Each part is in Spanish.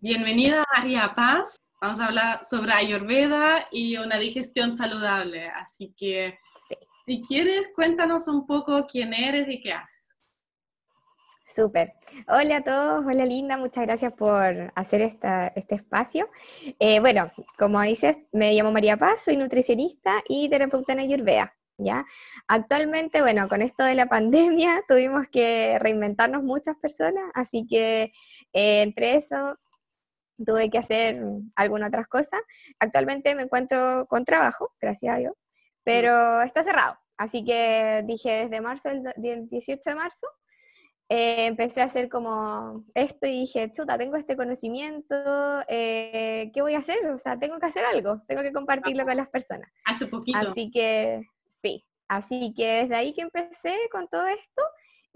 Bienvenida María Paz. Vamos a hablar sobre Ayurveda y una digestión saludable. Así que, si quieres, cuéntanos un poco quién eres y qué haces. Súper. Hola a todos, hola Linda, muchas gracias por hacer este espacio. Eh, bueno, como dices, me llamo María Paz, soy nutricionista y terapeuta en Ayurveda. ¿ya? Actualmente, bueno, con esto de la pandemia tuvimos que reinventarnos muchas personas, así que eh, entre eso tuve que hacer algunas otras cosas. Actualmente me encuentro con trabajo, gracias a Dios, pero está cerrado. Así que dije desde marzo, el 18 de marzo, eh, empecé a hacer como esto y dije, chuta, tengo este conocimiento, eh, ¿qué voy a hacer? O sea, tengo que hacer algo, tengo que compartirlo con las personas. Hace poquito. Así que, sí, así que desde ahí que empecé con todo esto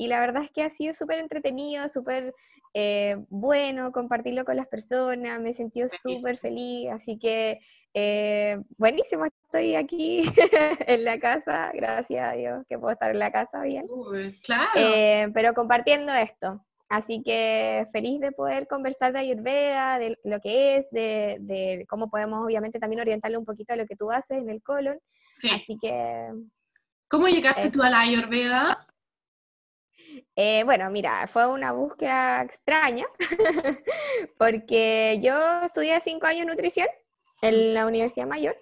y la verdad es que ha sido súper entretenido, súper eh, bueno compartirlo con las personas, me he sentido súper feliz, así que eh, buenísimo, estoy aquí en la casa, gracias a Dios que puedo estar en la casa bien. claro. Eh, pero compartiendo esto. Así que feliz de poder conversar de Ayurveda, de lo que es, de, de cómo podemos obviamente también orientarle un poquito a lo que tú haces en el colon. Sí. Así que... ¿Cómo llegaste tú a la Ayurveda? Eh, bueno, mira, fue una búsqueda extraña, porque yo estudié cinco años nutrición en la Universidad Mayor,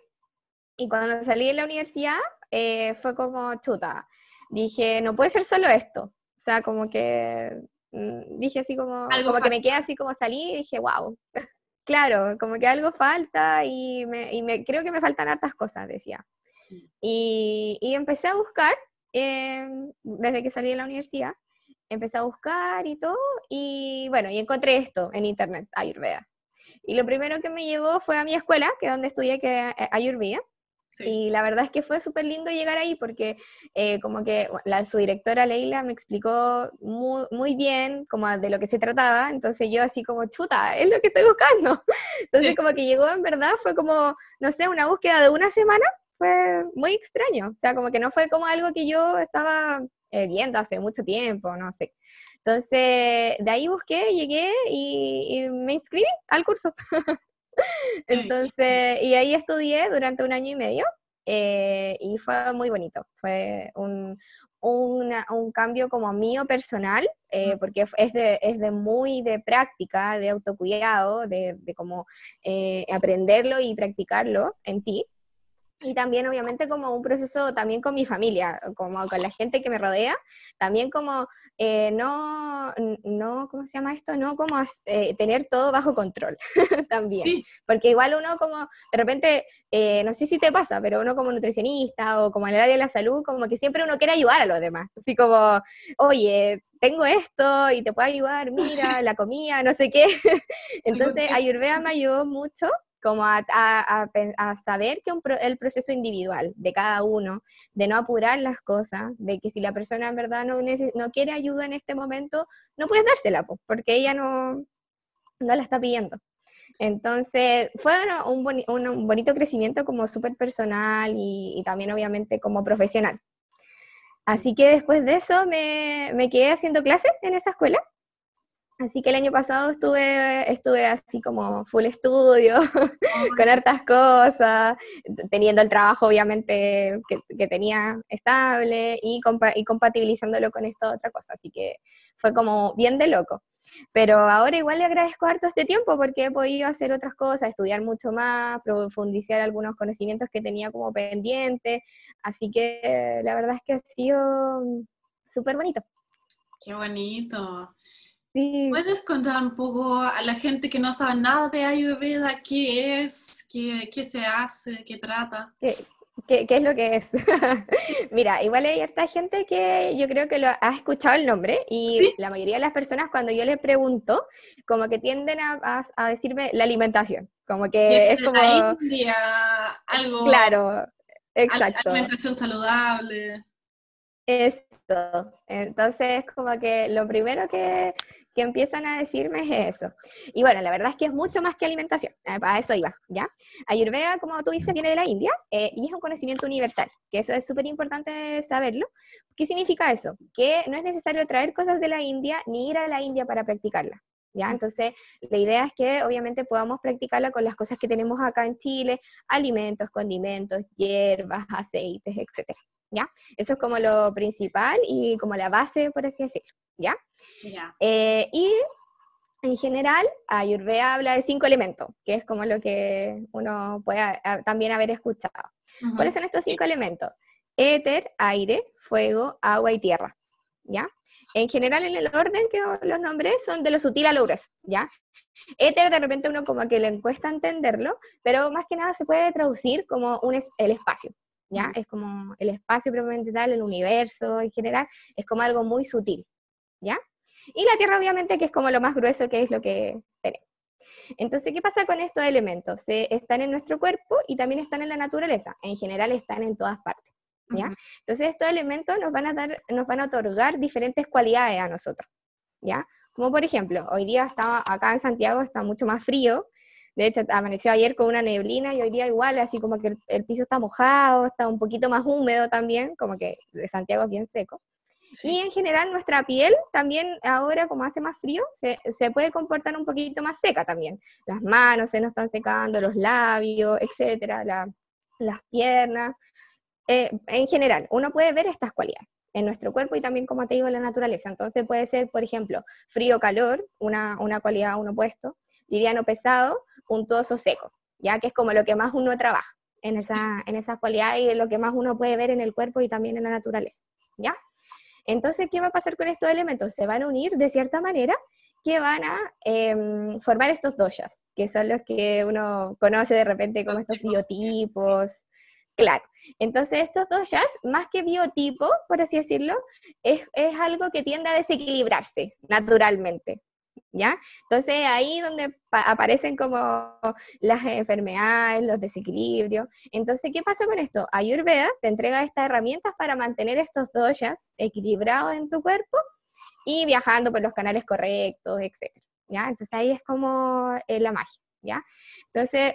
y cuando salí de la universidad eh, fue como chuta. Dije, no puede ser solo esto. O sea, como que mm, dije así como, como que me quedé así como salí y dije, wow. claro, como que algo falta y, me, creo que me faltan hartas cosas, decía. Mm. Y, y empecé a buscar Em, desde que salí de la universidad, empecé a buscar y todo, y bueno, y encontré esto en internet, Ayurveda. Y lo primero que me llevó fue a mi escuela, que es donde estudié que, Ayurveda, Y la verdad es que fue súper lindo llegar ahí porque eh, como que la, su directora Leila me explicó muy, muy, bien como de lo que se trataba, entonces yo así como, chuta, es lo que estoy buscando. Entonces como que llegó en verdad, fue como, no sé, una búsqueda de una semana fue muy extraño. O sea, como que no fue como algo que yo estaba eh, viendo hace mucho tiempo, no sé. Entonces, de ahí busqué, llegué y, me inscribí al curso. Entonces, y ahí estudié durante un año y medio eh, y fue muy bonito. Fue un, un cambio como mío personal, eh, porque es de, es de muy de práctica, de autocuidado, de, de como aprenderlo y practicarlo en ti. Y también, obviamente, como un proceso también con mi familia, como con la gente que me rodea, también como eh, no, no, ¿cómo se llama esto? No como eh, tener todo bajo control también. Porque igual uno como, de repente, eh, no sé si te pasa, pero uno como nutricionista o como en el área de la salud, como que siempre uno quiere ayudar a los demás. Así como, oye, tengo esto y te puedo ayudar, mira, la comida, no sé qué. Entonces, Ayurveda me ayudó mucho como a, saber que el proceso individual de cada uno, de no apurar las cosas, de que si la persona en verdad no, quiere ayuda en este momento, no puedes dársela, porque ella no, no la está pidiendo. Entonces, fue un, bonito crecimiento como súper personal y, también obviamente como profesional. Así que después de eso me, me quedé haciendo clases en esa escuela Así que el año pasado estuve, estuve así como full estudio, con hartas cosas, teniendo el trabajo obviamente que, tenía estable y, y, compatibilizándolo con esta otra cosa. Así que fue como bien de loco. Pero ahora igual le agradezco harto este tiempo porque he podido hacer otras cosas, estudiar mucho más, profundizar algunos conocimientos que tenía como pendiente. Así que la verdad es que ha sido súper bonito. Qué bonito. ¿Puedes contar un poco a la gente que no sabe nada de Ayurveda qué es, qué, qué se hace, qué trata? ¿Qué, qué, qué es lo que es? Mira, igual hay harta gente que yo creo que lo ha escuchado el nombre y la mayoría de las personas cuando yo les pregunto, como que tienden a, a, decirme la alimentación, como que es como... La India, algo... Claro, exacto. Alimentación saludable. Esto. Entonces, como que lo primero que, que empiezan a decirme es eso. Y bueno, la verdad es que es mucho más que alimentación, eh, a eso iba, ¿ya? Ayurveda, como tú dices, viene de la India eh, y es un conocimiento universal, que eso es súper importante saberlo. ¿Qué significa eso? Que no es necesario traer cosas de la India ni ir a la India para practicarla. ¿ya? Entonces, la idea es que obviamente podamos practicarla con las cosas que tenemos acá en Chile, alimentos, condimentos, hierbas, aceites, etc. ¿ya? Eso es como lo principal y como la base, por así decirlo, ¿ya? Eh, y en general, Ayurveda habla de cinco elementos, que es como lo que uno puede también haber escuchado. ¿Cuáles son estos cinco elementos? Éter, aire, fuego, agua y tierra, ¿ya? En general, en el orden que los nombré, son de lo sutil a lo grueso, ¿ya? Éter, de repente uno como que le cuesta entenderlo, pero más que nada se puede traducir como un el espacio, ¿ya? Es como el espacio propiamente tal, el universo en general, es como algo muy sutil, ¿ya? Y la Tierra obviamente que es como lo más grueso que es lo que tenemos. Entonces, ¿qué pasa con estos elementos? Se, están en nuestro cuerpo y también están en la naturaleza. En general están en todas partes. ¿ya? Entonces, estos elementos nos van, a dar, nos van a otorgar diferentes cualidades a nosotros. ¿ya? Como por ejemplo, hoy día está, acá en Santiago está mucho más frío. De hecho, amaneció ayer con una neblina y hoy día igual, así como que el piso está mojado, está un poquito más húmedo también, como que Santiago es bien seco. Y en general nuestra piel también ahora, como hace más frío, se, se, puede comportar un poquito más seca también. Las manos se nos están secando, los labios, etcétera, las piernas. Eh, en general, uno puede ver estas cualidades en nuestro cuerpo y también, como te digo, en la naturaleza. Entonces puede ser, por ejemplo, frío-calor, una, una cualidad, un opuesto, liviano-pesado, puntuoso seco, ya que es como lo que más uno trabaja en esa, en esa cualidad y lo que más uno puede ver en el cuerpo y también en la naturaleza, ¿ya? Entonces, ¿qué va a pasar con estos elementos? Se van a unir de cierta manera que van a em, formar estos doshas, que son los que uno conoce de repente como estos biotipos. Claro. Entonces, estos doshas, más que biotipo, por así decirlo, es, es algo que tiende a desequilibrarse naturalmente. ¿Ya? Entonces ahí donde aparecen como las enfermedades, los desequilibrios. Entonces, ¿qué pasa con esto? Ayurveda te entrega estas herramientas para mantener estos doshas equilibrados en tu cuerpo y viajando por los canales correctos, etc. ¿ya? Entonces ahí es como eh, la magia, ¿ya? Entonces,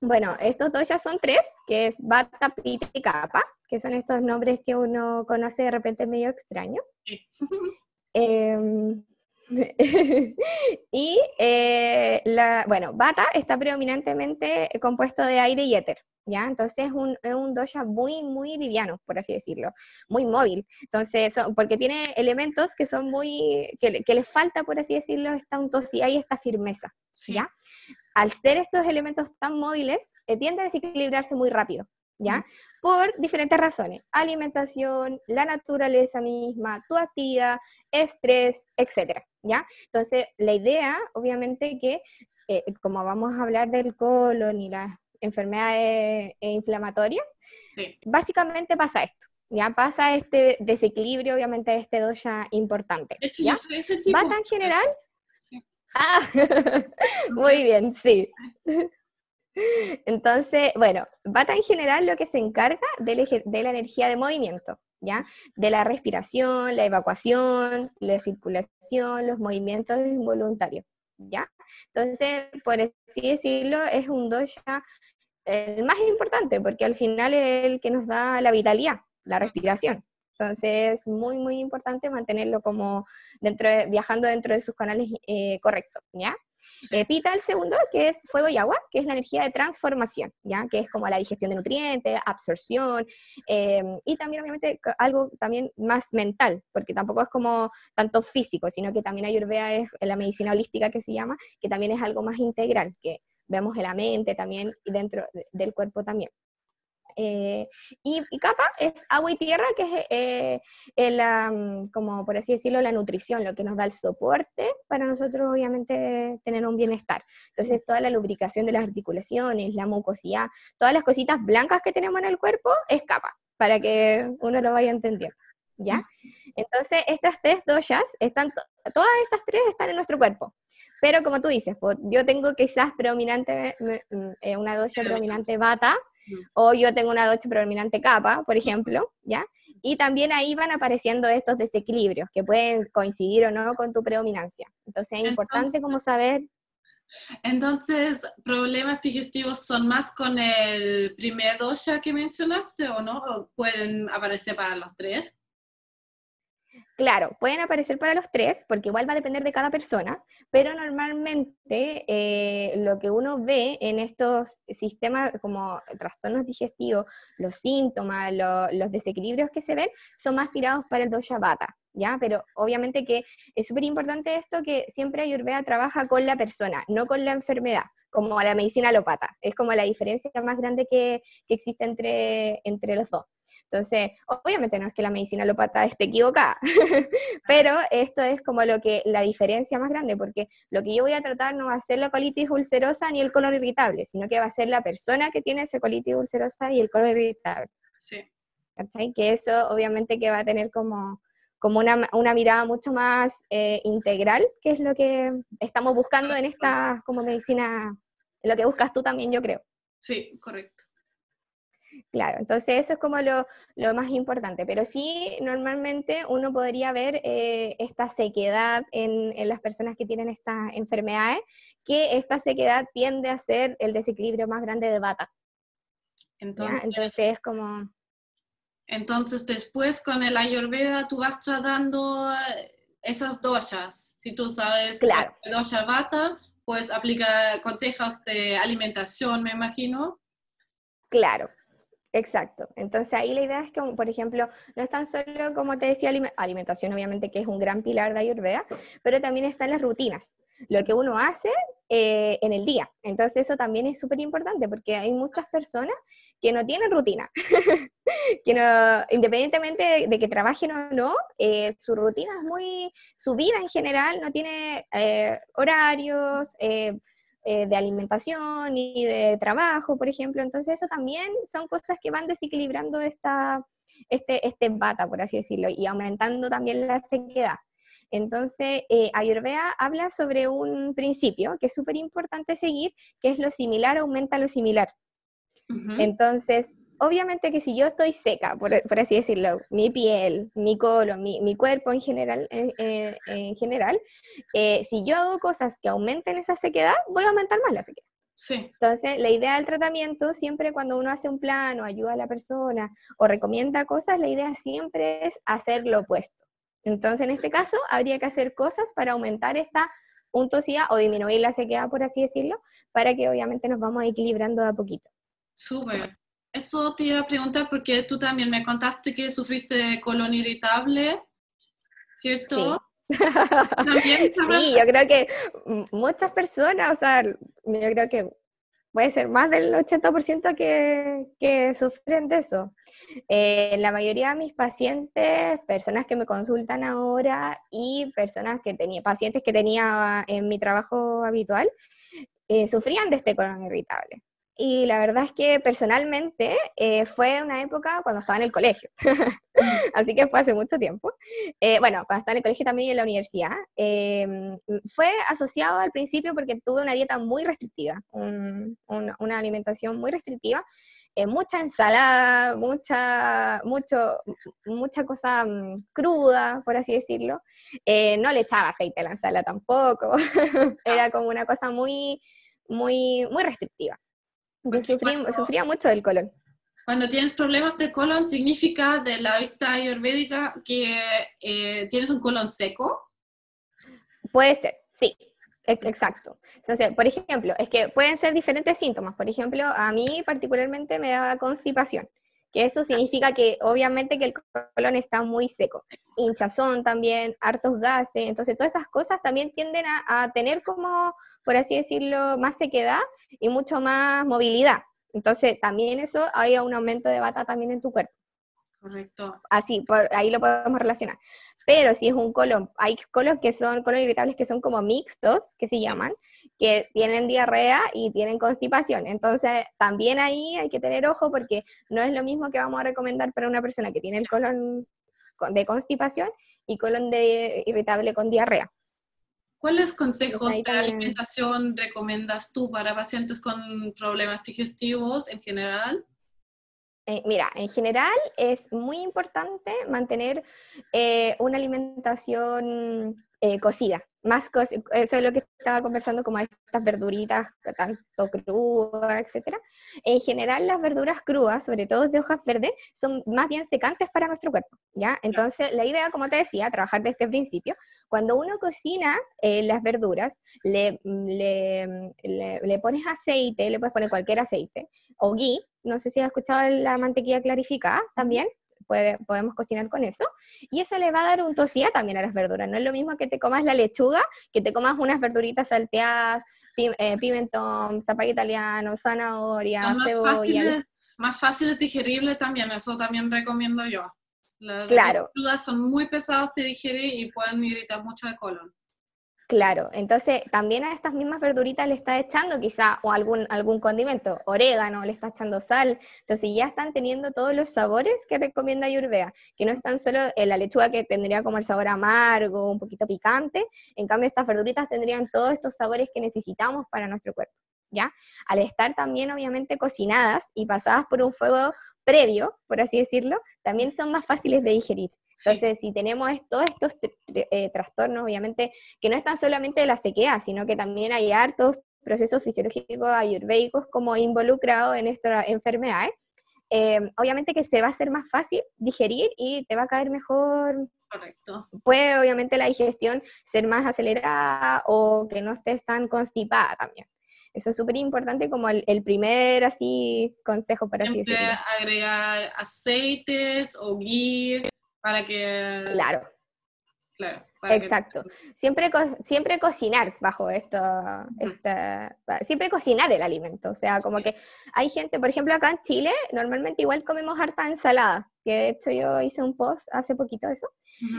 bueno, estos doshas son tres, que es Vata, Pitta y Kapha, que son estos nombres que uno conoce de repente medio extraño. Em, y eh, la, bueno, Bata está predominantemente compuesto de aire y éter, ¿ya? Entonces es un, es un dosha muy, muy liviano, por así decirlo, muy móvil. Entonces, porque tiene elementos que son muy, que, que les falta, por así decirlo, esta untosidad y esta firmeza, ¿ya? Al ser estos elementos tan móviles, eh, tiende a desequilibrarse muy rápido, ¿ya? Por diferentes razones, alimentación, la naturaleza misma, tu actividad, estrés, etcétera, ¿ya? Entonces, la idea, obviamente, que eh, como vamos a hablar del colon y las enfermedades eh, inflamatorias, básicamente pasa esto, ¿ya? Pasa este desequilibrio, obviamente, de este dosha importante, ¿ya? ¿Bata en general? Sí. Ah, muy bien, sí. Entonces, bueno, Bata en general lo que se encarga de la, energía de movimiento, ¿ya? De la respiración, la evacuación, la circulación, los movimientos involuntarios, ¿ya? Entonces, por así decirlo, es un dosha el más importante, porque al final es el que nos da la vitalidad, la respiración. Entonces, es muy, muy importante mantenerlo como dentro viajando dentro de sus canales eh, correctos, ¿ya? Pita el segundo, que es fuego y agua, que es la energía de transformación, ¿ya? Que es como la digestión de nutrientes, absorción, eh, y también obviamente algo también más mental, porque tampoco es como tanto físico, sino que también Ayurveda es la medicina holística que se llama, que también es algo más integral, que vemos en la mente también y dentro del cuerpo también. Eh, y, capa es agua y tierra, que es eh, como por así decirlo, la nutrición, lo que nos da el soporte para nosotros obviamente tener un bienestar. Entonces toda la lubricación de las articulaciones, la mucosidad, todas las cositas blancas que tenemos en el cuerpo es capa, para que uno lo vaya entendiendo. ¿Ya? Entonces, estas tres doshas, están todas estas tres están en nuestro cuerpo. Pero como tú dices, yo tengo quizás predominante, eh, una dosha predominante bata, o yo tengo una doche predominante capa, por ejemplo, ¿ya? Y también ahí van apareciendo estos desequilibrios que pueden coincidir o no con tu predominancia. Entonces es importante como saber... Entonces, ¿problemas digestivos son más con el primer dosha que mencionaste o no? ¿O pueden aparecer para los tres? Claro, pueden aparecer para los tres, porque igual va a depender de cada persona, pero normalmente eh, lo que uno ve en estos sistemas como trastornos digestivos, los síntomas, los desequilibrios que se ven, son más tirados para el dosha vata, ¿ya? Pero obviamente que es súper importante esto que siempre Ayurveda trabaja con la persona, no con la enfermedad, como la medicina alopata. Es como la diferencia más grande que, que existe entre, entre los dos. Entonces, obviamente no es que la medicina alópata esté equivocada, pero esto es como lo que la diferencia más grande, porque lo que yo voy a tratar no va a ser la colitis ulcerosa ni el colon irritable, sino que va a ser la persona que tiene esa colitis ulcerosa y el colon irritable. Sí. Que eso obviamente que va a tener como, como una, una mirada mucho más eh, integral, que es lo que estamos buscando en esta como medicina, lo que buscas tú también, yo creo. Sí, correcto. Claro, entonces eso es como lo, más importante, pero sí normalmente uno podría ver eh, esta sequedad en, las personas que tienen estas enfermedades, que esta sequedad tiende a ser el desequilibrio más grande de bata. Entonces, entonces es como... Entonces después con el ayurveda tú vas tratando eh, esas doshas. Si tú sabes claro. dosha bata, pues aplica consejos de alimentación, me imagino. Claro, Exacto. Entonces ahí la idea es que, por ejemplo, no es tan solo, como te decía, alimentación, obviamente que es un gran pilar de Ayurveda, pero también están las rutinas, lo que uno hace eh, en el día. Entonces eso también es súper importante porque hay muchas personas que no tienen rutina, que no, independientemente de, que trabajen o no, eh, su rutina es muy, su vida en general no tiene eh, horarios, eh, de alimentación y de trabajo, por ejemplo. Entonces eso también son cosas que van desequilibrando esta, este, este bata, por así decirlo, y aumentando también la sequedad. Entonces, eh, Ayurveda habla sobre un principio que es súper importante seguir, que es lo similar aumenta lo similar. Entonces, obviamente que si yo estoy seca, por, así decirlo, mi piel, mi colon, mi, cuerpo en general, en general eh, si yo hago cosas que aumenten esa sequedad, voy a aumentar más la sequedad. Sí. Entonces, la idea del tratamiento, siempre cuando uno hace un plan o ayuda a la persona o recomienda cosas, la idea siempre es hacer lo opuesto. Entonces, en este caso, habría que hacer cosas para aumentar esta untosidad o disminuir la sequedad, por así decirlo, para que obviamente nos vamos equilibrando de a poquito. Súper. Eso te iba a preguntar porque tú también me contaste que sufriste de colon irritable, ¿cierto? Sí. sí, yo creo que muchas personas, o sea, yo creo que puede ser más del 80% que, que sufren de eso. Eh, la mayoría de mis pacientes, personas que me consultan ahora y personas que tenía, pacientes que tenía en mi trabajo habitual, eh, sufrían de este colon irritable. Y la verdad es que personalmente eh, fue una época cuando estaba en el colegio, así que fue hace mucho tiempo. Eh, bueno, cuando estaba en el colegio también y en la universidad. Em, fue asociado al principio porque tuve una dieta muy restrictiva, una alimentación muy restrictiva, eh, mucha ensalada, mucha, mucho, mucha cosa mm, cruda, por así decirlo. no le echaba aceite a la ensalada tampoco, era como una cosa muy, muy, muy restrictiva. Yo sufría mucho del colon. Cuando tienes problemas de colon, ¿significa de la vista ayurvédica que eh, tienes un colon seco? Puede ser, sí, exacto. Entonces, por ejemplo, es que pueden ser diferentes síntomas. Por ejemplo, a mí particularmente me da constipación, que eso significa que obviamente que el colon está muy seco. Hinchazón también, hartos gases, entonces todas esas cosas también tienden a tener como por así decirlo, más sequedad y mucho más movilidad. Entonces, también eso hay un aumento de bata también en tu cuerpo. Correcto. Así, por ahí lo podemos relacionar. Pero si es un colon, hay colon que son, colon irritables que son como mixtos, que se llaman, que tienen diarrea y tienen constipación. Entonces, también ahí hay que tener ojo porque no es lo mismo que vamos a recomendar para una persona que tiene el colon de constipación y colon de irritable con diarrea. ¿Cuáles consejos de alimentación recomiendas tú para pacientes con problemas digestivos en general? Eh, mira, en general es muy importante mantener eh, una alimentación eh, cocida, más eso es lo que estaba conversando, como estas verduritas tanto crudas, etcétera. En general, las verduras crudas, sobre todo de hojas verdes, son más bien secantes para nuestro cuerpo, ¿ya? Entonces, la idea, como te decía, trabajar desde este principio, cuando uno cocina eh, las verduras, le, le, le, pones aceite, le puedes poner cualquier aceite, o ghee, no sé si has escuchado la mantequilla clarificada también, podemos cocinar con eso. Y eso le va a dar un tosía también a las verduras. No es lo mismo que te comas la lechuga, que te comas unas verduritas salteadas, eh, pimentón, zapallo italiano, zanahoria, más cebolla. Fáciles, más fáciles digeribles también, eso también recomiendo yo. Las claro. verduras son muy pesadas de digerir y pueden irritar mucho el colon. Claro, entonces también a estas mismas verduritas le está echando quizá o algún, algún condimento, orégano, le está echando sal, entonces ya están teniendo todos los sabores que recomienda Ayurveda, que no están solo en la lechuga que tendría como el sabor amargo, un poquito picante, en cambio estas verduritas tendrían todos estos sabores que necesitamos para nuestro cuerpo, ¿ya? Al estar también obviamente cocinadas y pasadas por un fuego previo, por así decirlo, también son más fáciles de digerir. Entonces, si tenemos todos estos eh, trastornos, obviamente, que no están solamente de la sequedad, sino que también hay hartos procesos fisiológicos ayurvédicos como involucrados en esta enfermedad, eh, obviamente que se va a hacer más fácil digerir y te va a caer mejor. Correcto. Puede, obviamente, la digestión ser más acelerada o que no estés tan constipada también. Eso es súper importante como el, primer así consejo para Siempre agregar aceites o ghee para que... Claro. Claro. Exacto. Siempre, siempre cocinar bajo esto, siempre cocinar el alimento. O sea, como que hay gente, por ejemplo, acá en Chile, normalmente igual comemos harta ensalada, que de hecho yo hice un post hace poquito de eso.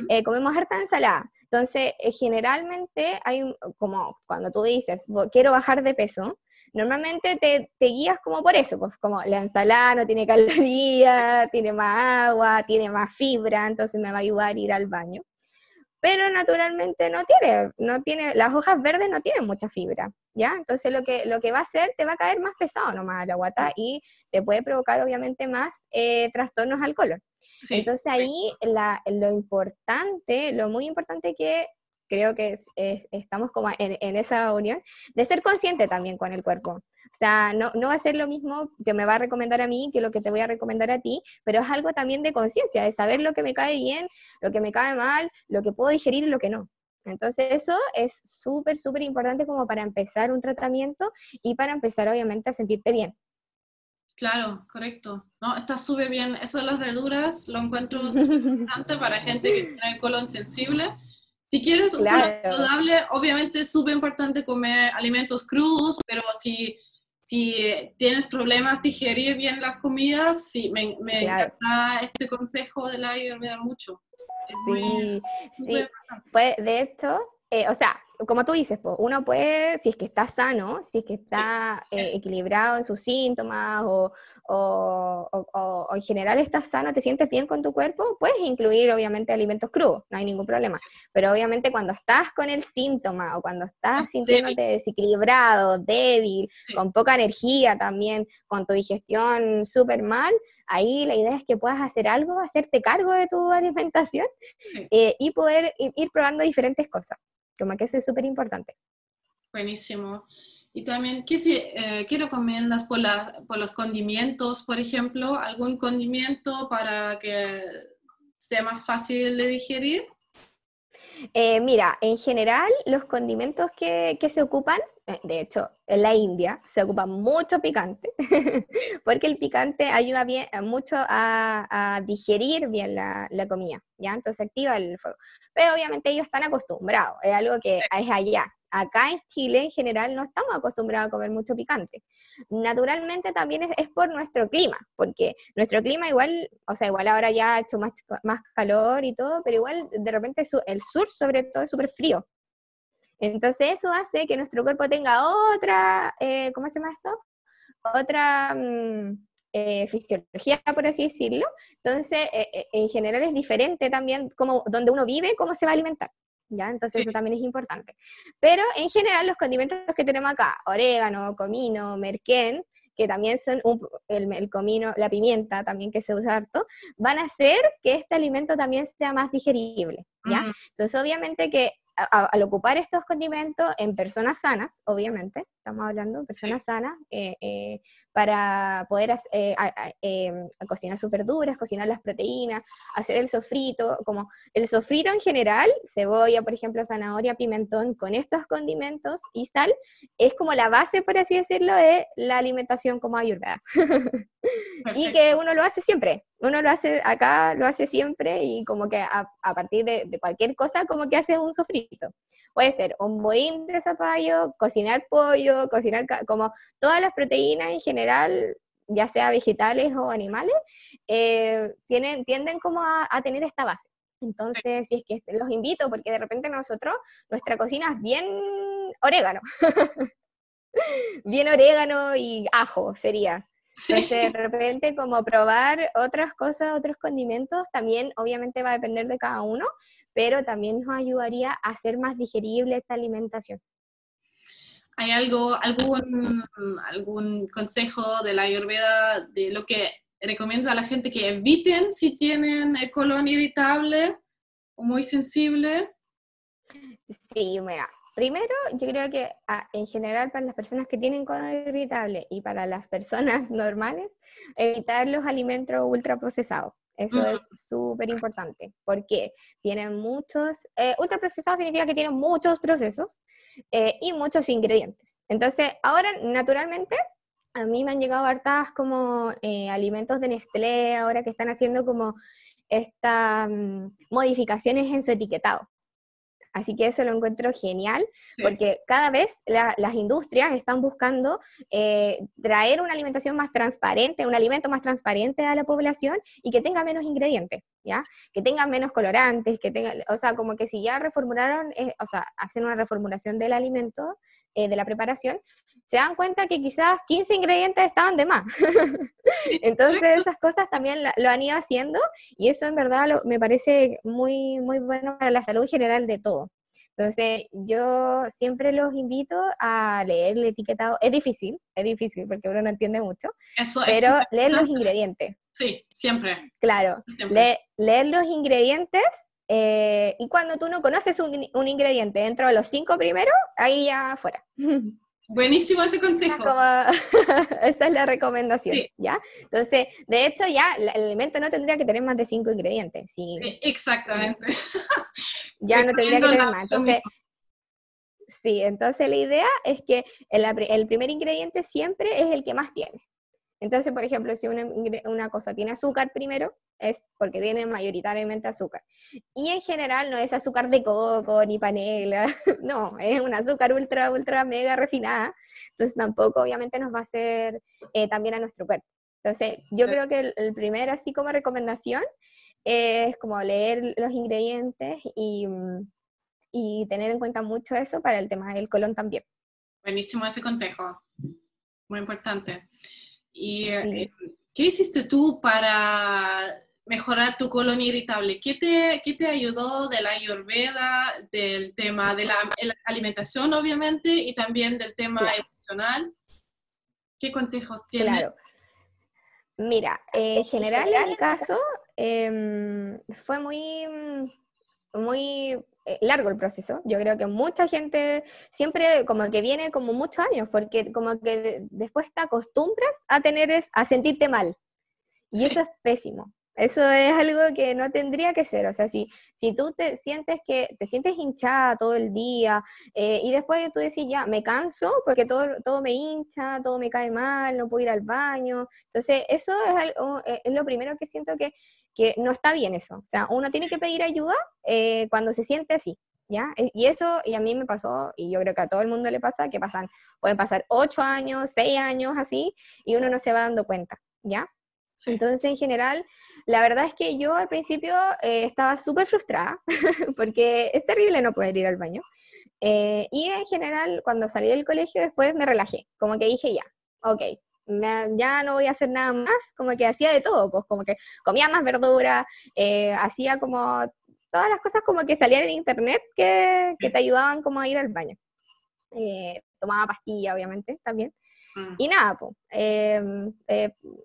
Eh, comemos harta ensalada. Entonces, eh, generalmente hay, como cuando tú dices, quiero bajar de peso, normalmente te, te, guías como por eso, pues como la ensalada no tiene calorías, tiene más agua, tiene más fibra, entonces me va a ayudar a ir al baño. Pero naturalmente no tiene, no tiene, las hojas verdes no tienen mucha fibra, ¿ya? Entonces lo que, lo que va a hacer, te va a caer más pesado nomás la guata y te puede provocar obviamente más eh, trastornos al colon. Entonces ahí la, lo importante, lo muy importante que creo que estamos como en, esa unión, de ser consciente también con el cuerpo. O sea, no, no va a ser lo mismo que me va a recomendar a mí que lo que te voy a recomendar a ti, pero es algo también de conciencia, de saber lo que me cae bien, lo que me cae mal, lo que puedo digerir y lo que no. Entonces eso es súper, súper importante como para empezar un tratamiento y para empezar obviamente a sentirte bien. Claro, correcto. No, está súper bien. Eso de las verduras lo encuentro importante para gente que tiene el colon sensible si quieres un saludable, obviamente es súper importante comer alimentos crudos, pero si, si tienes problemas digerir bien las comidas, sí, me, me encanta este consejo de la ayurveda mucho. sí, sí. Pues, de hecho, eh, o sea, como tú dices, uno puede, si es que está sano, si es que está eh, equilibrado en sus síntomas o, o, en general estás sano, te sientes bien con tu cuerpo, puedes incluir obviamente alimentos crudos, no hay ningún problema. Pero obviamente cuando estás con el síntoma o cuando estás sintiéndote desequilibrado, débil, con poca energía también, con tu digestión súper mal, ahí la idea es que puedas hacer algo, hacerte cargo de tu alimentación eh, y poder ir probando diferentes cosas. Como que eso es súper importante. Buenísimo. Y también, ¿qué, eh, ¿qué recomiendas por, por los condimentos, por ejemplo? ¿Algún condimento para que sea más fácil de digerir? Eh, mira, en general los condimentos que, que, se ocupan, de hecho en la India se ocupa mucho picante, porque el picante ayuda bien, mucho a, a digerir bien la, la, comida, ¿ya? Entonces activa el fuego. Pero obviamente ellos están acostumbrados, es algo que es allá, acá en Chile en general no estamos acostumbrados a comer mucho picante. Naturalmente también es, por nuestro clima, porque nuestro clima igual, o sea, igual ahora ya ha hecho más, más calor y todo, pero igual de repente el sur sobre todo es súper frío. Entonces eso hace que nuestro cuerpo tenga otra, eh, ¿cómo se llama esto? Otra mm, eh, fisiología, por así decirlo. Entonces, eh, en general es diferente también como donde uno vive, cómo se va a alimentar. ¿ya? Entonces eso también es importante. Pero en general los condimentos que tenemos acá, orégano, comino, merquén, que también son el, comino, la pimienta también que se usa harto, van a hacer que este alimento también sea más digerible, ¿ya? Entonces obviamente que al ocupar estos condimentos en personas sanas, obviamente, estamos hablando personas sanas, eh, eh, para poder eh, em, cocinar sus verduras, cocinar las proteínas, hacer el sofrito, como el sofrito en general, cebolla, por ejemplo, zanahoria, pimentón, con estos condimentos y sal, es como la base, por así decirlo, de la alimentación como ayurveda. y que uno lo hace siempre, uno lo hace acá, lo hace siempre y como que a, partir de, de, cualquier cosa, como que hace un sofrito. Puede ser un boín de zapallo, cocinar pollo, cocinar como todas las proteínas en general, ya sea vegetales o animales, eh, tienen, tienden como a, tener esta base. Entonces, si es que los invito, porque de repente nosotros, nuestra cocina es bien orégano. bien orégano y ajo sería. Entonces, de repente, como probar otras cosas, otros condimentos, también obviamente va a depender de cada uno, pero también nos ayudaría a hacer más digerible esta alimentación. ¿Hay algo, algún, algún consejo de la Ayurveda de lo que recomienda a la gente que eviten si tienen el colon irritable o muy sensible? Sí, mira, primero yo creo que en general para las personas que tienen colon irritable y para las personas normales, evitar los alimentos ultraprocesados. Eso es súper importante, porque tienen muchos, eh, ultraprocesados significa que tienen muchos procesos eh, y muchos ingredientes. Entonces, ahora, naturalmente, a mí me han llegado hartas como eh, alimentos de Nestlé, ahora que están haciendo como estas mm, modificaciones en su etiquetado. Así que eso lo encuentro genial, porque cada vez las industrias están buscando eh, traer una alimentación más transparente, un alimento más transparente a la población y que tenga menos ingredientes, ¿ya? Que tenga menos colorantes, que tenga, o sea, como que si ya reformularon, eh, o sea, hacen una reformulación del alimento, eh, de la preparación, se dan cuenta que quizás 15 ingredientes estaban de más. Entonces esas cosas también lo han ido haciendo y eso en verdad me parece muy, muy bueno para la salud general de todo. Entonces yo siempre los invito a leer el etiquetado. Es difícil, es difícil porque uno no entiende mucho, pero leer los ingredientes. Sí, siempre. Claro, leer los ingredientes eh, y cuando tú no conoces un, ingrediente dentro de los cinco primeros, ahí ya fuera. Buenísimo ese consejo. esa es la recomendación, ¿ya? Entonces, de hecho, ya el alimento no tendría que tener más de cinco ingredientes. Sí. Exactamente. Ya no tendría que tener más. Entonces, sí, entonces la idea es que el primer ingrediente siempre es el que más tiene. Entonces, por ejemplo, si una, cosa tiene azúcar primero, es porque tiene mayoritariamente azúcar. Y en general no es azúcar de coco ni panela, no, es un azúcar ultra, ultra, mega refinada. Entonces tampoco obviamente nos va a hacer eh, también a nuestro cuerpo. Entonces, yo creo que el, primero, así como recomendación, es como leer los ingredientes y, y tener en cuenta mucho eso para el tema del colon también. Buenísimo ese consejo, muy importante. ¿Y eh, qué hiciste tú para mejorar tu colon irritable? ¿Qué te, qué te ayudó de la ayurveda, del tema de la, alimentación, obviamente, y también del tema emocional? ¿Qué consejos tienes? Claro. Mira, en general, en mi caso, em, fue muy, muy eh, largo el proceso. Yo creo que mucha gente siempre como que viene como muchos años, porque como que después te acostumbras a tener, a sentirte mal. Y eso es pésimo. Eso es algo que no tendría que ser. O sea, si, si tú te sientes que te sientes hinchada todo el día eh, y después tú decís, ya, me canso porque todo, todo me hincha, todo me cae mal, no puedo ir al baño. Entonces, eso es, eh, es lo primero que siento que, que no está bien eso. O sea, uno tiene que pedir ayuda eh, cuando se siente así. ¿Ya? Y eso, y a mí me pasó, y yo creo que a todo el mundo le pasa, que pasan, pueden pasar ocho años, seis años así, y uno no se va dando cuenta, ¿ya? Entonces, en general, la verdad es que yo al principio eh, estaba súper frustrada, porque es terrible no poder ir al baño. Eh, y en general, cuando salí del colegio, después me relajé, como que dije ya, ok, ya no voy a hacer nada más, como que hacía de todo, pues como que comía más verdura, eh, hacía como todas las cosas como que salían en internet que, que te ayudaban como a ir al baño. tomaba pastilla, obviamente, también. Mm. Y nada, pues,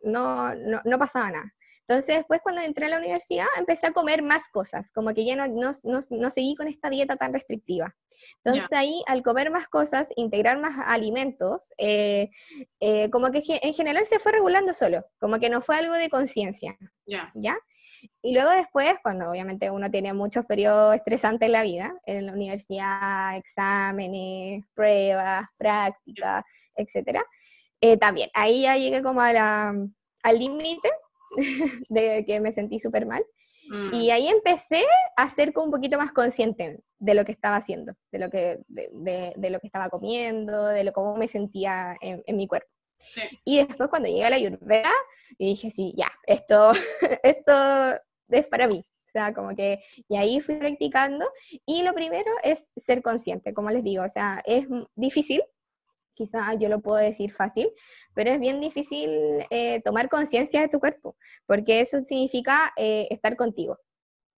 no, no, no, pasaba nada. Entonces después cuando entré a la universidad empecé a comer más cosas, como que ya no, no, no, seguí con esta dieta tan restrictiva. Entonces ahí al comer más cosas, integrar más alimentos, eh, eh, como que en general se fue regulando solo, como que no fue algo de conciencia. ¿Ya? Y luego después, cuando obviamente uno tiene muchos periodos estresantes en la vida, en la universidad, exámenes, pruebas, prácticas, etc., eh, también ahí ya llegué como a la, al límite de que me sentí súper mal. Mm. Y ahí empecé a ser como un poquito más consciente de lo que estaba haciendo, de lo que, de, de, lo que estaba comiendo, de lo, cómo me sentía en, en mi cuerpo. Y después cuando llegué a la Ayurveda, dije, sí, ya, esto, esto es para mí. O sea, como que, y ahí fui practicando. Y lo primero es ser consciente, como les digo, o sea, es difícil, quizá yo lo puedo decir fácil, pero es bien difícil eh, tomar conciencia de tu cuerpo, porque eso significa eh, estar contigo.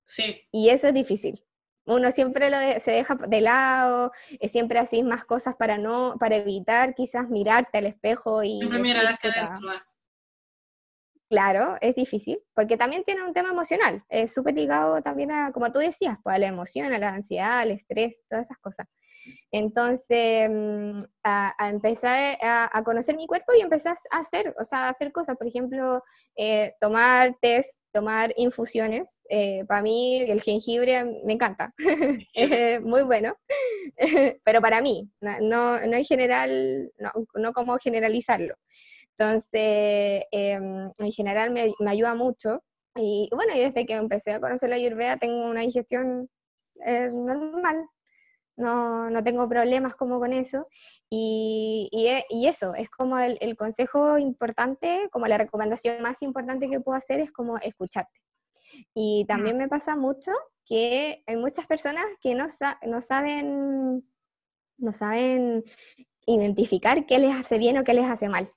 Sí. Y eso es difícil. Uno siempre lo se deja de lado, es siempre así más cosas para no, para evitar quizás mirarte al espejo y... Claro, es difícil, porque también tiene un tema emocional, es súper ligado también a, como tú decías, pues, a la emoción, a la ansiedad, al estrés, todas esas cosas. Entonces, mm, a, empezar a, conocer mi cuerpo y empezar a hacer, o sea, a hacer cosas, por ejemplo, eh, tomar test, tomar infusiones. Eh, para mí el jengibre me encanta, es muy bueno, pero para mí, no, no en general, no, no como generalizarlo. Entonces, em, en general me, me, ayuda mucho. Y bueno, y desde que empecé a conocer la ayurveda tengo una digestión eh, normal, no, no, tengo problemas como con eso. Y, y, e, y eso, es como el, el, consejo importante, como la recomendación más importante que puedo hacer es como escucharte. Y también me pasa mucho que hay muchas personas que no, no saben no saben identificar qué les hace bien o qué les hace mal.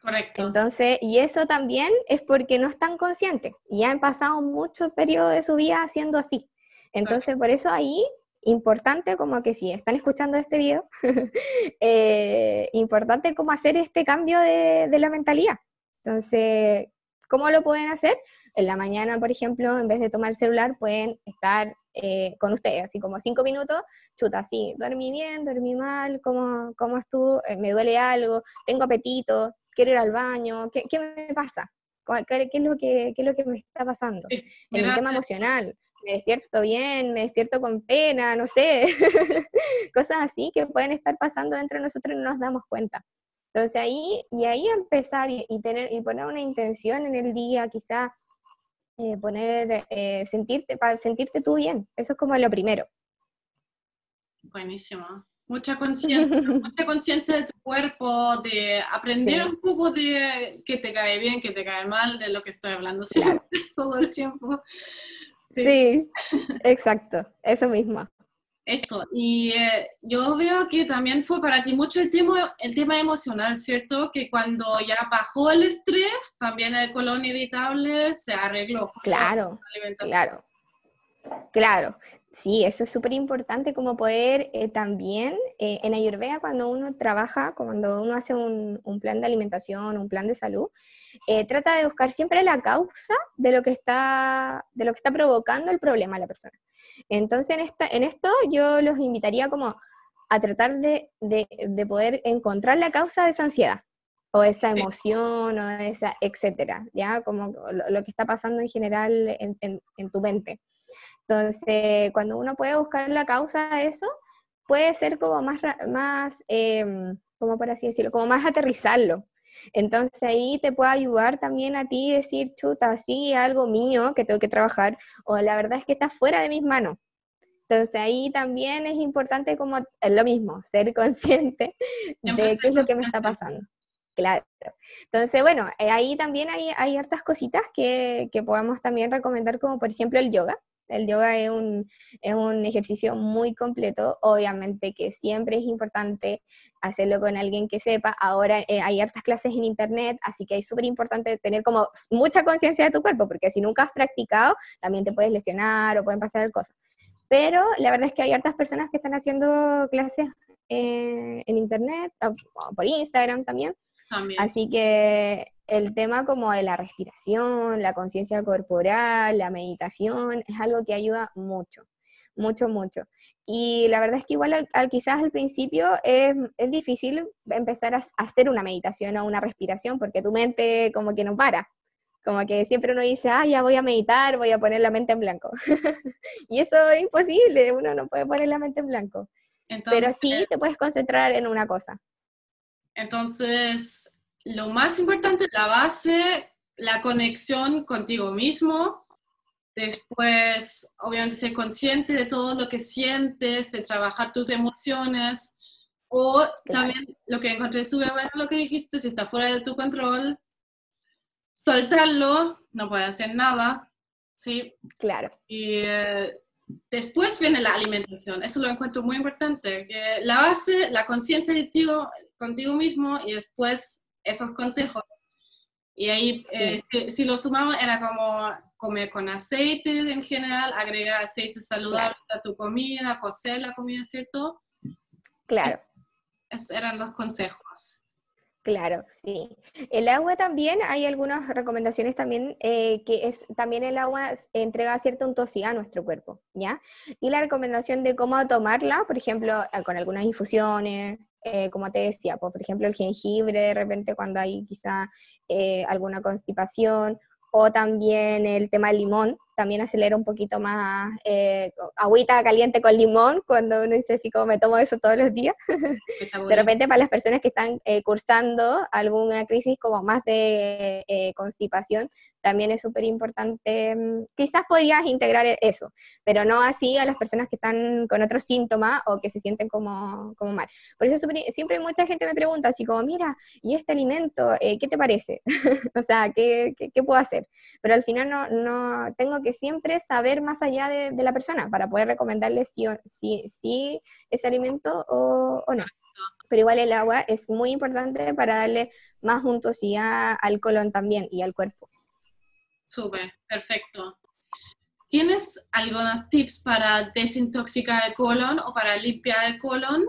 Correcto. Entonces, y eso también es porque no están conscientes y han pasado muchos periodos de su vida haciendo así. Entonces, por eso ahí, importante como que si están escuchando este video, eh, importante como hacer este cambio de, de la mentalidad. Entonces, ¿cómo lo pueden hacer? En la mañana, por ejemplo, en vez de tomar el celular, pueden estar eh, con ustedes, así como cinco minutos, chuta, así, dormí bien, dormí mal, ¿cómo, cómo estuvo? Eh, ¿Me duele algo? ¿Tengo apetito? quiero ir al baño, ¿qué, qué me pasa? ¿Qué, es lo que, qué es lo que me está pasando? En el tema emocional, me despierto bien, me despierto con pena, no sé, cosas así que pueden estar pasando dentro de nosotros y no nos damos cuenta. Entonces ahí, y ahí empezar y, tener, y poner una intención en el día, quizá eh, poner, eh, sentirte, para sentirte tú bien, eso es como lo primero. Buenísimo mucha conciencia, mucha conciencia de tu cuerpo, de aprender un poco de qué te cae bien, qué te cae mal, de lo que estoy hablando siempre, todo el tiempo. Sí. exacto, eso mismo. Eso, y eh, yo veo que también fue para ti mucho el tema, el tema emocional, ¿cierto? Que cuando ya bajó el estrés, también el colon irritable se arregló. Claro, claro. Claro, Sí, eso es súper importante como poder eh, también eh, en Ayurveda cuando uno trabaja, cuando uno hace un, plan de alimentación, un plan de salud, eh, trata de buscar siempre la causa de lo que está, de lo que está provocando el problema a la persona. Entonces en, esta, en esto yo los invitaría como a tratar de, de, poder encontrar la causa de esa ansiedad o esa emoción o esa, etcétera, ya como lo, que está pasando en general en, en tu mente. Entonces, cuando uno puede buscar la causa de eso, puede ser como más, más em, como por así decirlo, como más aterrizarlo. Entonces ahí te puede ayudar también a ti decir, chuta, sí, algo mío que tengo que trabajar, o la verdad es que está fuera de mis manos. Entonces ahí también es importante como es lo mismo, ser consciente de qué es lo que me está pasando. Claro. Entonces, bueno, eh, ahí también hay, hay hartas cositas que, que podamos también recomendar, como por ejemplo el yoga. El yoga es un, es un ejercicio muy completo, obviamente que siempre es importante hacerlo con alguien que sepa. Ahora eh, hay hartas clases en internet, así que es súper importante tener como mucha conciencia de tu cuerpo, porque si nunca has practicado, también te puedes lesionar o pueden pasar cosas. Pero la verdad es que hay hartas personas que están haciendo clases eh, en internet, o por Instagram también. Así que el tema como de la respiración, la conciencia corporal, la meditación, es algo que ayuda mucho, mucho, mucho. Y la verdad es que igual al, quizás al principio es, es, difícil empezar a hacer una meditación o una respiración porque tu mente como que no para. Como que siempre uno dice, ah, ya voy a meditar, voy a poner la mente en blanco. y eso es imposible, uno no puede poner la mente en blanco. Pero sí te puedes concentrar en una cosa. Entonces, lo más importante, la base, la conexión contigo mismo, después, obviamente, ser consciente de todo lo que sientes, de trabajar tus emociones, o también lo que encontré súper bueno, lo que dijiste, si está fuera de tu control, soltarlo, no puede hacer nada, ¿sí? Claro. Y eh, después viene la alimentación, eso lo encuentro muy importante, que la base, la conciencia de ti, contigo mismo y después esos consejos. Y ahí, eh, si, lo sumamos, era como comer con aceite en general, agregar aceite saludable a tu comida, cocer la comida, ¿cierto? Claro. esos eran los consejos. Claro, sí. El agua también, hay algunas recomendaciones también, eh, que es, también el agua entrega cierta untosidad a nuestro cuerpo, ¿ya? Y la recomendación de cómo tomarla, por ejemplo, eh, con algunas infusiones, eh, como te decía, pues, por ejemplo, el jengibre, de repente cuando hay quizá alguna constipación, o también el tema del limón, también acelera un poquito más eh, agüita caliente con limón, cuando uno dice así como me tomo eso todos los días. de repente para las personas que están eh, cursando alguna crisis como más de eh, constipación, también es súper importante, mm, quizás podrías integrar e-, eso, pero no así a las personas que están con otros síntomas o que se sienten como, como mal. Por eso siempre mucha gente me pregunta así como, mira, ¿y este alimento, qué te parece? o sea, ¿qué, ¿qué, puedo hacer? Pero al final no, no tengo que siempre saber más allá de, la persona para poder recomendarle si, si, si ese alimento o, no. Pero igual el agua es muy importante para darle más untuosidad al colon también y al cuerpo. Súper, perfecto. ¿Tienes algunos tips para desintoxicar el colon o para limpiar el colon?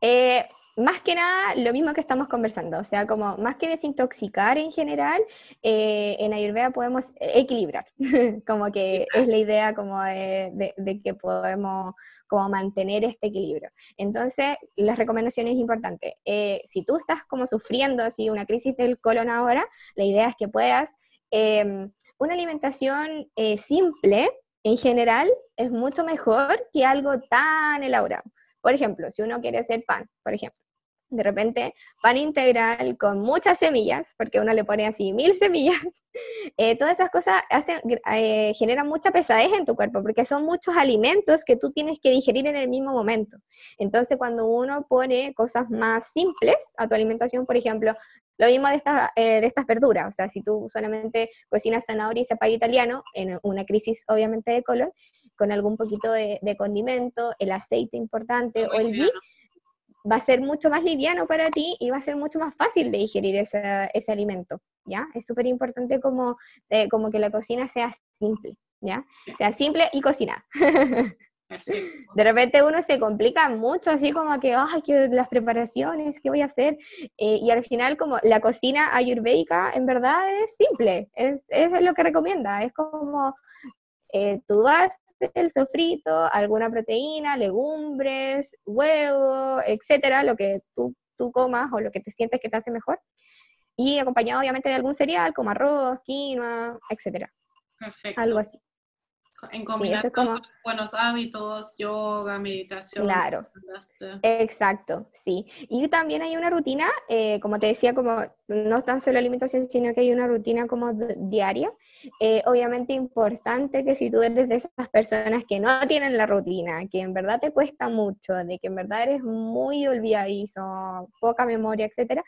Eh, más que nada, lo mismo que estamos conversando, o sea, como más que desintoxicar en general, eh, en Ayurveda podemos equilibrar, como que es la idea como de, que podemos como mantener este equilibrio. Entonces, las recomendaciones importantes, eh, si tú estás como sufriendo así una crisis del colon ahora, la idea es que puedas, em, una alimentación eh, simple en general es mucho mejor que algo tan elaborado. Por ejemplo, si uno quiere hacer pan, por ejemplo, de repente pan integral con muchas semillas, porque uno le pone así mil semillas, eh, todas esas cosas hacen, eh, generan mucha pesadez en tu cuerpo, porque son muchos alimentos que tú tienes que digerir en el mismo momento. Entonces, cuando uno pone cosas más simples a tu alimentación, por ejemplo, lo mismo de, eh, de estas verduras, o sea, si tú solamente cocinas zanahoria y zapallo italiano, en una crisis obviamente de color, con algún poquito de, de condimento, el aceite importante o el ghee, va a ser mucho más liviano para ti y va a ser mucho más fácil de digerir ese, ese alimento, ¿ya? Es súper importante como, eh, como que la cocina sea simple, ¿ya? Sea simple y cocina. De repente uno se complica mucho, así como que, ay, que las preparaciones, ¿qué voy a hacer? Eh, y al final, como la cocina ayurvédica, en verdad es simple, es, es lo que recomienda, es como eh, tú vas el sofrito, alguna proteína, legumbres, huevo, etcétera, lo que tú, tú comas o lo que te sientes que te hace mejor. Y acompañado obviamente de algún cereal como arroz, quinoa, etcétera. Perfecto. Algo así. En combinación con buenos hábitos, yoga, meditación. Claro, exacto, sí. Y también hay una rutina, eh, como te decía, como no tan solo alimentación, sino que hay una rutina como diaria. Eh, obviamente importante que si tú eres de esas personas que no tienen la rutina, que en verdad te cuesta mucho, de que en verdad eres muy olvidadizo, poca memoria, etcétera,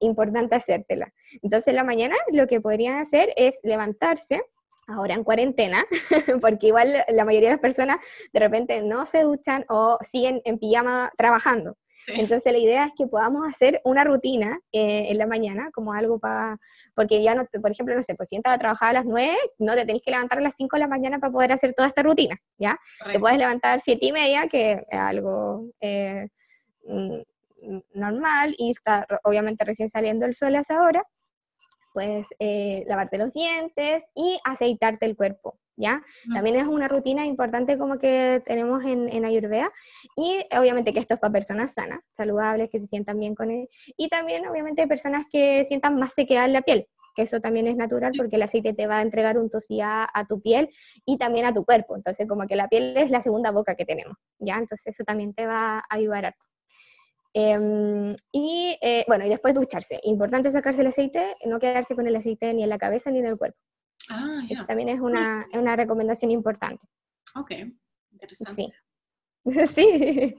importante hacértela. Entonces, en la mañana lo que podrían hacer es levantarse, ahora en cuarentena, porque igual la mayoría de las personas de repente no se duchan o siguen en pijama trabajando. Entonces la idea es que podamos hacer una rutina eh, en la mañana, como algo para, porque ya no, por ejemplo, no sé, pues si entras a trabajar a las 9, no te tenés que levantar a las 5 de la mañana para poder hacer toda esta rutina, ¿ya? Te puedes levantar a 7 y media, que es algo eh, mm, normal y está obviamente recién saliendo el sol a esa hora, pues eh, lavarte los dientes y aceitarte el cuerpo, ¿ya? También es una rutina importante como que tenemos en, en Ayurveda y obviamente que esto es para personas sanas, saludables, que se sientan bien con él y también obviamente personas que sientan más sequedad en la piel, que eso también es natural porque el aceite te va a entregar un tosía a tu piel y también a tu cuerpo, entonces como que la piel es la segunda boca que tenemos, ¿ya? Entonces eso también te va a ayudar Em, y eh, bueno, y después ducharse. Importante sacarse el aceite, no quedarse con el aceite ni en la cabeza ni en el cuerpo. Ah, Eso también es una, es una, recomendación importante. Ok, interesante. Sí. sí.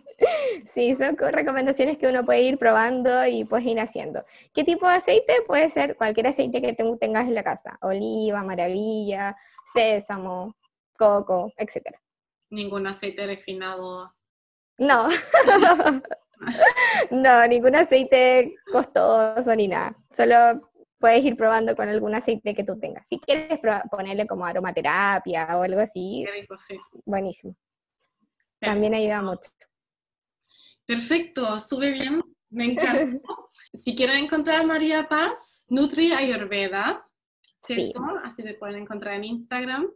sí, son recomendaciones que uno puede ir probando y puedes ir haciendo. ¿Qué tipo de aceite? Puede ser cualquier aceite que tengas en la casa. Oliva, maravilla, sésamo, coco, etc. Ningún aceite refinado. No. no, ningún aceite costoso ni nada. Solo puedes ir probando con algún aceite que tú tengas. Si quieres ponerle como aromaterapia o algo así, buenísimo. También ayuda mucho. Perfecto, sube bien, me encanta. si quieren encontrar a María Paz, Nutri Ayurveda, ¿cierto? Así te pueden encontrar en Instagram.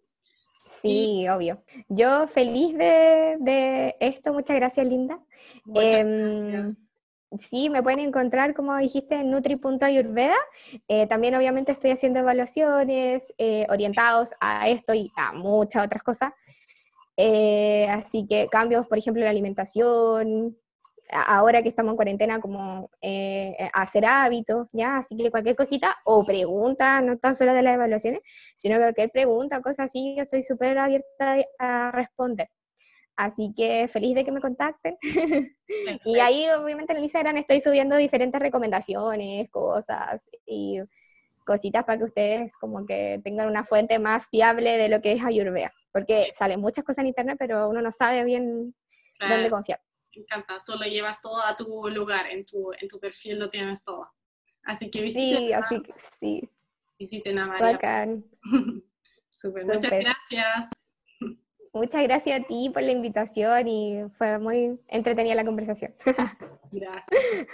Sí, obvio. Yo feliz de, esto, muchas gracias Linda. Em, sí, me pueden encontrar, como dijiste, en nutri.ayurveda. Eh, también obviamente estoy haciendo evaluaciones eh, orientados a esto y a muchas otras cosas. Eh, así que cambios, por ejemplo, en la alimentación, ahora que estamos en cuarentena, como eh, eh, hacer hábitos, ¿ya? Así que cualquier cosita o pregunta, no tan solo de las evaluaciones, sino cualquier pregunta, cosas así, yo estoy súper abierta a responder. Así que feliz de que me contacten. y ahí, obviamente, en Instagram estoy subiendo diferentes recomendaciones, cosas y cositas para que ustedes como que tengan una fuente más fiable de lo que es Ayurveda. Porque salen muchas cosas en internet, pero uno no sabe bien dónde confiar encanta, tú lo llevas todo a tu lugar, en tu, en tu perfil lo tienes todo. Así que visiten. Sí, así que sí. Visiten a María. Super, muchas gracias. Muchas gracias a ti por la invitación y fue muy entretenida la conversación. Gracias.